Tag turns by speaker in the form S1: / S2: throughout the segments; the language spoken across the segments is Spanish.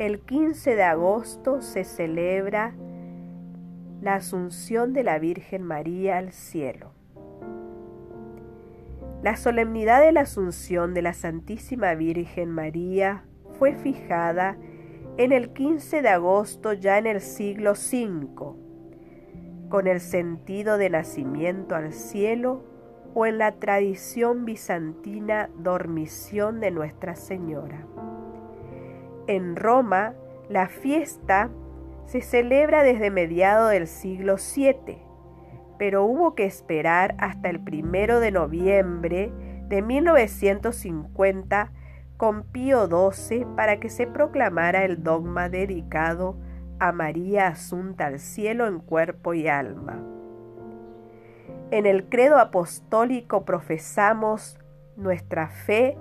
S1: el 15 de agosto se celebra la Asunción de la Virgen María al cielo. La solemnidad de la Asunción de la Santísima Virgen María fue fijada en el 15 de agosto ya en el siglo V, con el sentido de nacimiento al cielo o en la tradición bizantina dormición de Nuestra Señora. En Roma, la fiesta se celebra desde mediados del siglo VII, pero hubo que esperar hasta el primero de noviembre de 1950 con Pío XII para que se proclamara el dogma dedicado a María asunta al cielo en cuerpo y alma. En el credo apostólico profesamos nuestra fe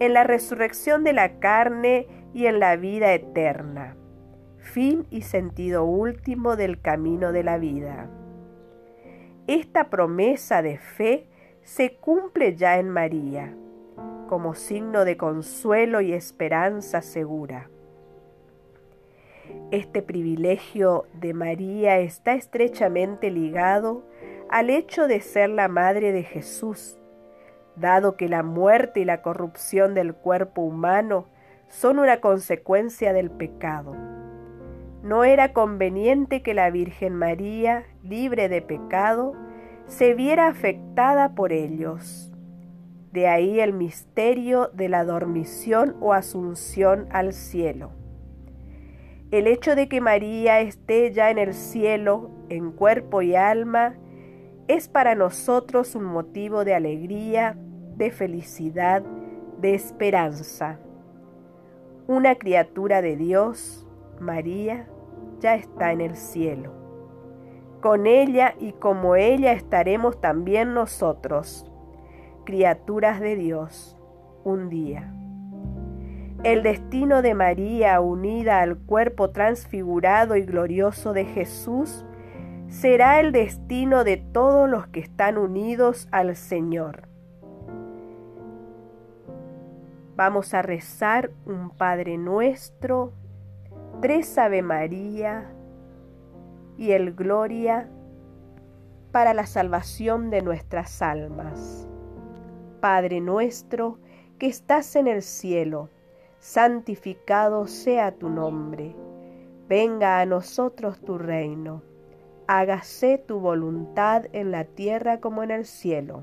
S1: en la resurrección de la carne y en la vida eterna, fin y sentido último del camino de la vida. Esta promesa de fe se cumple ya en María, como signo de consuelo y esperanza segura. Este privilegio de María está estrechamente ligado al hecho de ser la madre de Jesús, dado que la muerte y la corrupción del cuerpo humano son una consecuencia del pecado. No era conveniente que la Virgen María, libre de pecado, se viera afectada por ellos. De ahí el misterio de la dormición o asunción al cielo. El hecho de que María esté ya en el cielo, en cuerpo y alma, es para nosotros un motivo de alegría, de felicidad, de esperanza. Una criatura de Dios, María, ya está en el cielo. Con ella y como ella estaremos también nosotros, criaturas de Dios, un día. El destino de María unida al cuerpo transfigurado y glorioso de Jesús será el destino de todos los que están unidos al Señor. Vamos a rezar un Padre nuestro, tres Ave María y el Gloria para la salvación de nuestras almas. Padre nuestro que estás en el cielo, santificado sea tu nombre. Venga a nosotros tu reino. Hágase tu voluntad en la tierra como en el cielo.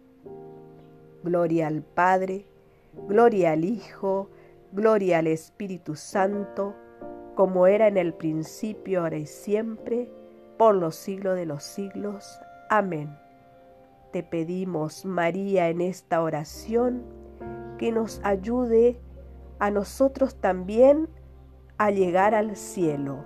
S1: Gloria al Padre, gloria al Hijo, gloria al Espíritu Santo, como era en el principio, ahora y siempre, por los siglos de los siglos. Amén. Te pedimos, María, en esta oración, que nos ayude a nosotros también a llegar al cielo